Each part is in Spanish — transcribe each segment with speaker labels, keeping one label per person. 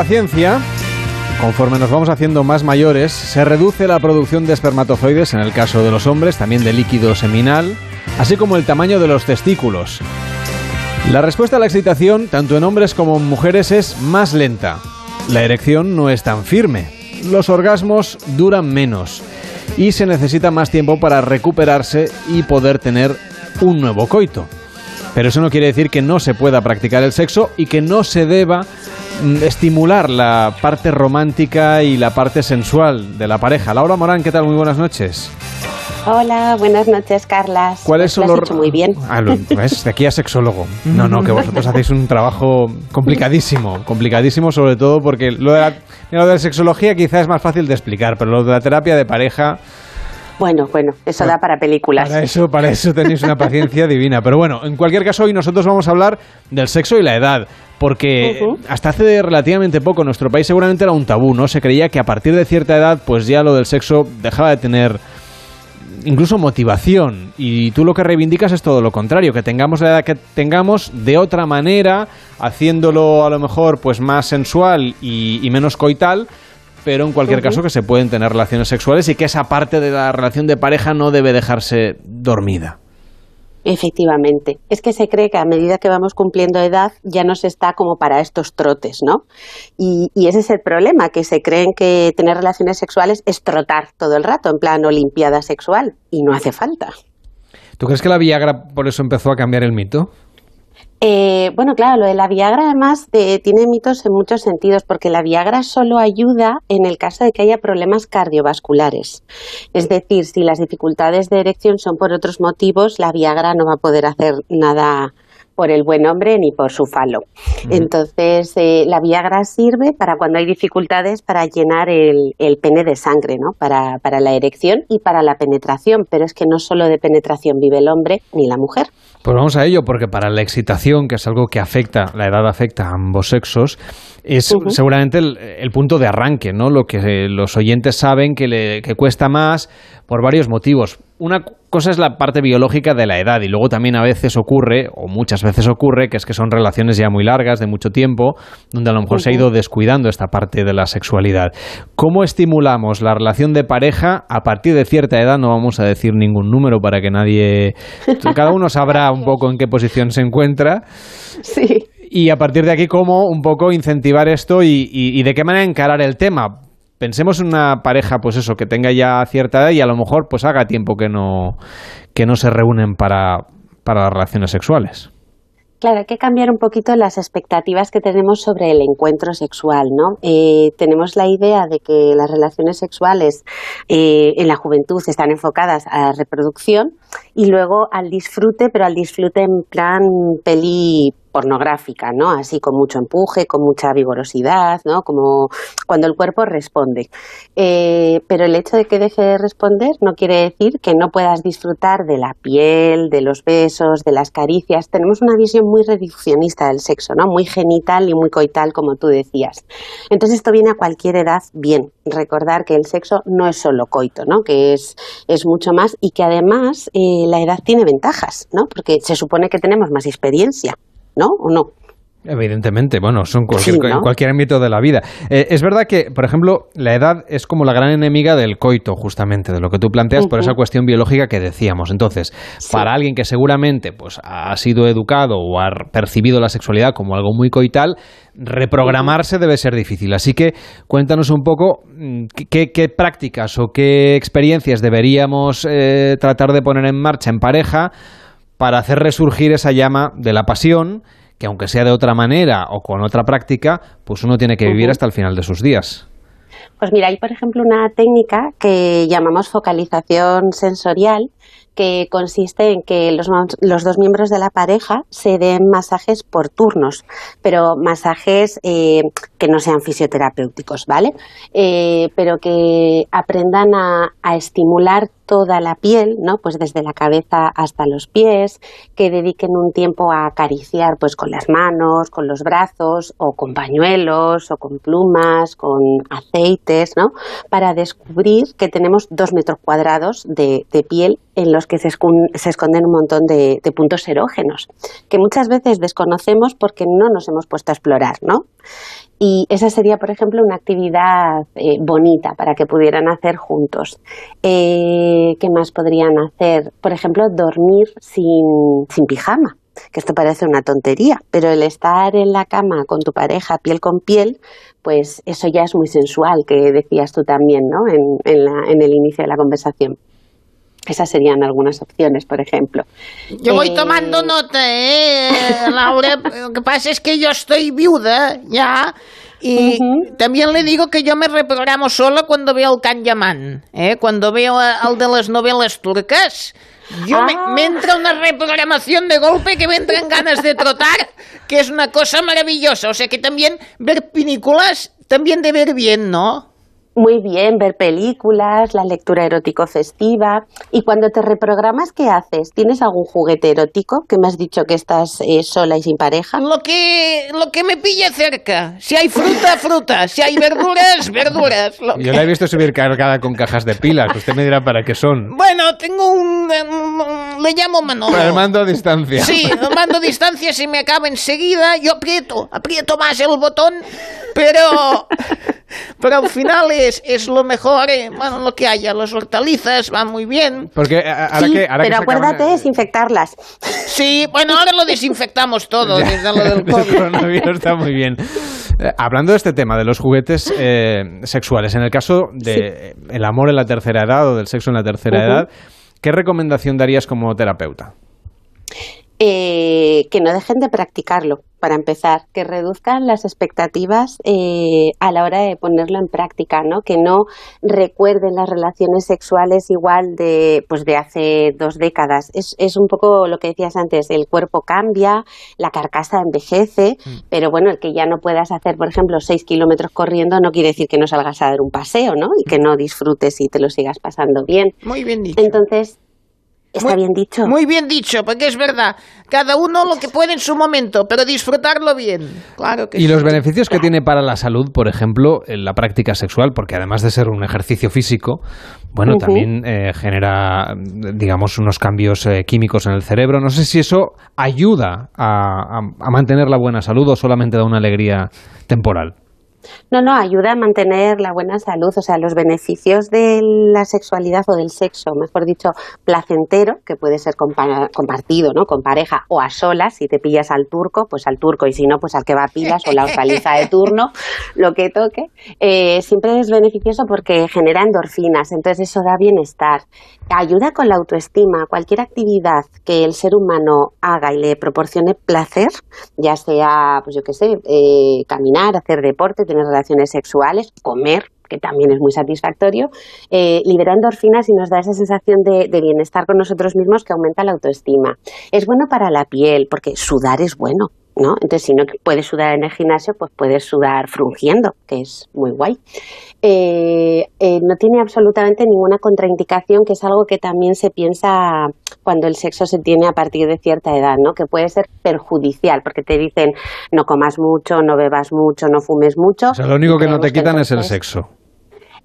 Speaker 1: la conforme nos vamos haciendo más mayores, se reduce la producción de espermatozoides en el caso de los hombres, también de líquido seminal, así como el tamaño de los testículos. La respuesta a la excitación, tanto en hombres como en mujeres, es más lenta. La erección no es tan firme. Los orgasmos duran menos y se necesita más tiempo para recuperarse y poder tener un nuevo coito. Pero eso no quiere decir que no se pueda practicar el sexo y que no se deba estimular la parte romántica y la parte sensual de la pareja. Laura Morán, ¿qué tal? Muy buenas noches.
Speaker 2: Hola, buenas noches, Carlas.
Speaker 1: ¿Cuáles
Speaker 2: Pues
Speaker 1: son los
Speaker 2: hecho muy bien.
Speaker 1: Ah, lo- ¿ves? De aquí a sexólogo. No, no, que vosotros hacéis un trabajo complicadísimo, complicadísimo sobre todo porque lo de la, lo de la sexología quizás es más fácil de explicar, pero lo de la terapia de pareja
Speaker 2: Bueno, bueno, eso da para películas.
Speaker 1: Para eso, para eso tenéis una paciencia divina. Pero bueno, en cualquier caso, hoy nosotros vamos a hablar del sexo y la edad. Porque hasta hace relativamente poco en nuestro país seguramente era un tabú, ¿no? Se creía que a partir de cierta edad, pues ya lo del sexo dejaba de tener incluso motivación. Y tú lo que reivindicas es todo lo contrario, que tengamos la edad que tengamos de otra manera, haciéndolo a lo mejor pues más sensual y, y menos coital, pero en cualquier caso que se pueden tener relaciones sexuales y que esa parte de la relación de pareja no debe dejarse dormida.
Speaker 2: Efectivamente. Es que se cree que a medida que vamos cumpliendo edad ya no se está como para estos trotes, ¿no? Y, y ese es el problema, que se creen que tener relaciones sexuales es trotar todo el rato, en plan olimpiada sexual, y no hace falta.
Speaker 1: ¿Tú crees que la Viagra por eso empezó a cambiar el mito?
Speaker 2: Eh, bueno, claro, lo de la Viagra además eh, tiene mitos en muchos sentidos, porque la Viagra solo ayuda en el caso de que haya problemas cardiovasculares. Es decir, si las dificultades de erección son por otros motivos, la Viagra no va a poder hacer nada por el buen hombre ni por su falo. Entonces, eh, la Viagra sirve para cuando hay dificultades para llenar el, el pene de sangre, ¿no? Para, para la erección y para la penetración, pero es que no solo de penetración vive el hombre ni la mujer.
Speaker 1: Pues vamos a ello, porque para la excitación, que es algo que afecta, la edad afecta a ambos sexos, es seguramente el, el punto de arranque, ¿no? Lo que eh, los oyentes saben que, le, que cuesta más por varios motivos. Una cosa es la parte biológica de la edad y luego también a veces ocurre, o muchas veces ocurre, que es que son relaciones ya muy largas, de mucho tiempo, donde a lo mejor se ha ido descuidando esta parte de la sexualidad. ¿Cómo estimulamos la relación de pareja a partir de cierta edad? No vamos a decir ningún número para que nadie... Cada uno sabrá un poco en qué posición se encuentra.
Speaker 2: Sí.
Speaker 1: Y a partir de aquí, cómo un poco incentivar esto y, y- y de qué manera encarar el tema. Pensemos en una pareja, pues eso, que tenga ya cierta edad y a lo mejor pues haga tiempo que no, que no se reúnen para, para las relaciones sexuales.
Speaker 2: Claro, hay que cambiar un poquito las expectativas que tenemos sobre el encuentro sexual, ¿no? Eh, tenemos la idea de que las relaciones sexuales eh, en la juventud están enfocadas a la reproducción y luego al disfrute, pero al disfrute en plan peli pornográfica, ¿no? Así con mucho empuje, con mucha vigorosidad, ¿no? Como cuando el cuerpo responde. Eh, pero el hecho de que deje de responder no quiere decir que no puedas disfrutar de la piel, de los besos, de las caricias. Tenemos una visión muy reduccionista del sexo, ¿no? Muy genital y muy coital, como tú decías. Entonces esto viene a cualquier edad bien. Recordar que el sexo no es solo coito, ¿no? Que es, es mucho más y que además eh, la edad tiene ventajas, ¿no? Porque se supone que tenemos más experiencia, ¿no? ¿O no?
Speaker 1: Evidentemente, bueno, son cualquier,
Speaker 2: Sí, ¿no?
Speaker 1: en cualquier ámbito de la vida. Eh, es verdad que, por ejemplo, la edad es como la gran enemiga del coito, justamente, de lo que tú planteas, por esa cuestión biológica que decíamos. Entonces,
Speaker 2: Sí.
Speaker 1: para alguien que seguramente pues, ha sido educado o ha percibido la sexualidad como algo muy coital, reprogramarse debe ser difícil. Así que cuéntanos un poco mm, qué- qué, qué prácticas o qué experiencias deberíamos eh, tratar de poner en marcha en pareja para hacer resurgir esa llama de la pasión, que aunque sea de otra manera o con otra práctica, pues uno tiene que vivir hasta el final de sus días.
Speaker 2: Pues mira, hay por ejemplo una técnica que llamamos focalización sensorial, que consiste en que los, los dos miembros de la pareja se den masajes por turnos, pero masajes eh, que no sean fisioterapéuticos, ¿vale? Eh, pero que aprendan a, estimular toda la piel, ¿no? Pues desde la cabeza hasta los pies, que dediquen un tiempo a acariciar pues con las manos, con los brazos o con pañuelos o con plumas, con aceites, ¿no? Para descubrir que tenemos dos metros cuadrados de, piel en los que se esconden un montón de, de puntos erógenos, que muchas veces desconocemos porque no nos hemos puesto a explorar, ¿no? Y esa sería, por ejemplo, una actividad eh, bonita para que pudieran hacer juntos. Eh, ¿Qué más podrían hacer? Por ejemplo, dormir sin, sin pijama que esto parece una tontería, pero el estar en la cama con tu pareja piel con piel, pues eso ya es muy sensual, que decías tú también, ¿no? En, en el inicio de la conversación. Esas serían algunas opciones, por ejemplo.
Speaker 3: Yo voy eh, tomando nota, ¿eh, Laura? Lo que pasa es que yo estoy viuda, ya. Y también le digo que yo me reprogramo sola cuando veo el Can ¿eh? Cuando veo al de las novelas turcas. Yo me, me, ah. entra una reprogramación de golpe que me entran ganas de trotar, que es una cosa maravillosa. O sea que también ver películas, también de ver bien, ¿no?
Speaker 2: Muy bien, ver películas, la lectura erótico festiva. Y cuando te reprogramas, ¿qué haces? ¿Tienes algún juguete erótico que me has dicho que estás eh, sola y sin pareja?
Speaker 3: Lo que, lo que me pille cerca. Si hay fruta, fruta. Si hay verduras, verduras.
Speaker 1: Yo la he visto subir cargada con cajas de pilas. Usted me dirá para qué son.
Speaker 3: Bueno, tengo un... le llamo Manolo.
Speaker 1: El mando a distancia.
Speaker 3: Sí, el mando a distancia si me acaba enseguida. Yo aprieto, aprieto más el botón, pero... Pero al final es, es lo mejor, eh. bueno, lo que haya. Las hortalizas van muy bien.
Speaker 1: Porque eh, ahora
Speaker 2: sí,
Speaker 1: que, ahora
Speaker 2: pero acuérdate de desinfectarlas.
Speaker 3: Sí, bueno, ahora lo desinfectamos todo. desde lo del
Speaker 1: COVID. está muy bien. Eh, hablando de este tema, de los juguetes sexuales, en el caso de el amor en la tercera edad o del sexo en la tercera edad, ¿qué recomendación darías como terapeuta?
Speaker 2: Eh, que no dejen de practicarlo, para empezar, que reduzcan las expectativas eh, a la hora de ponerlo en práctica, ¿no? Que no recuerden las relaciones sexuales igual de, pues de hace dos décadas. Es, es un poco lo que decías antes, el cuerpo cambia, la carcasa envejece, mm. pero bueno, el que ya no puedas hacer, por ejemplo, seis kilómetros corriendo no quiere decir que no salgas a dar un paseo, ¿no? Y que no disfrutes y te lo sigas pasando bien.
Speaker 3: Muy bien dicho.
Speaker 2: Entonces, Está bien dicho.
Speaker 3: Muy bien dicho, porque es verdad. Cada uno lo que puede en su momento, pero disfrutarlo bien. Claro que
Speaker 1: y los beneficios que tiene para la salud, por ejemplo, en la práctica sexual, porque además de ser un ejercicio físico, bueno, también eh, genera, digamos, unos cambios eh, químicos en el cerebro. No sé si eso ayuda a mantener la buena salud o solamente da una alegría temporal.
Speaker 2: No, no, ayuda a mantener la buena salud, o sea, los beneficios de la sexualidad o del sexo, mejor dicho, placentero, que puede ser compartido, ¿no? Con pareja o a solas, si te pillas al turco, pues al turco, y si no, pues al que va a pilas o la hortaliza de turno, lo que toque, eh, siempre es beneficioso porque genera endorfinas, entonces eso da bienestar. Ayuda con la autoestima, cualquier actividad que el ser humano haga y le proporcione placer, ya sea, pues yo qué sé, eh, caminar, hacer deporte, tener relaciones sexuales, comer, que también es muy satisfactorio, eh, libera endorfinas y nos da esa sensación de, bienestar con nosotros mismos que aumenta la autoestima. Es bueno para la piel, porque sudar es bueno. ¿No? Entonces, si no puedes sudar en el gimnasio, pues puedes sudar frungiendo, que es muy guay. Eh, eh, no tiene absolutamente ninguna contraindicación, que es algo que también se piensa cuando el sexo se tiene a partir de cierta edad, ¿no? Que puede ser perjudicial, porque te dicen no comas mucho, no bebas mucho, no fumes mucho.
Speaker 1: O sea, lo único que no te quitan es el sexo.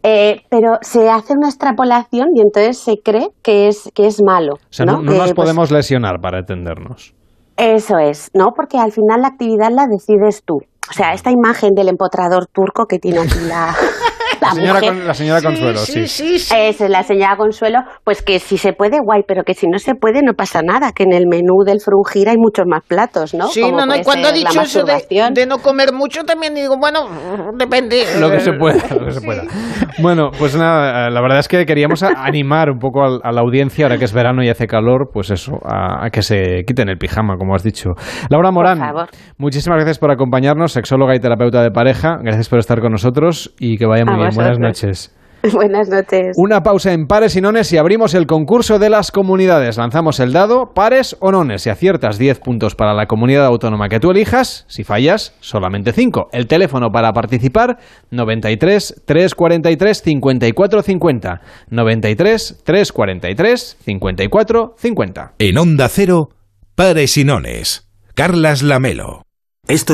Speaker 2: Eh, pero se hace una extrapolación y entonces se cree que es, que es malo. O
Speaker 1: sea, no, nos pues podemos lesionar para entendernos.
Speaker 2: Eso es, ¿no? Porque al final la actividad la decides tú. O sea, esta imagen del empotrador turco que tiene aquí la,
Speaker 1: la, señora, Consuelo, sí.
Speaker 2: sí. Es la señora Consuelo, pues que si se puede, guay, pero que si no se puede, no pasa nada, que en el menú del frungir hay muchos más platos, ¿no?
Speaker 3: Sí, no, no, y cuando ha dicho eso de, no comer mucho, también digo, bueno, depende.
Speaker 1: Lo que se pueda, lo que se pueda. Bueno, pues nada, la verdad es que queríamos animar un poco a, la audiencia, ahora que es verano y hace calor, pues eso, a, que se quiten el pijama, como has dicho. Laura Morán, muchísimas gracias por acompañarnos, sexóloga y terapeuta de pareja, gracias por estar con nosotros y que vaya muy bien. Buenas noches.
Speaker 2: Buenas noches.
Speaker 1: Una pausa en pares y nones y abrimos el concurso de las comunidades. Lanzamos el dado, pares o nones. Si aciertas 10 puntos para la comunidad autónoma que tú elijas, si fallas, solamente 5. El teléfono para participar, 93 343 54 50. 93 343 54 50.
Speaker 4: En Onda Cero, pares y nones. Carlas Lamelo. Esto es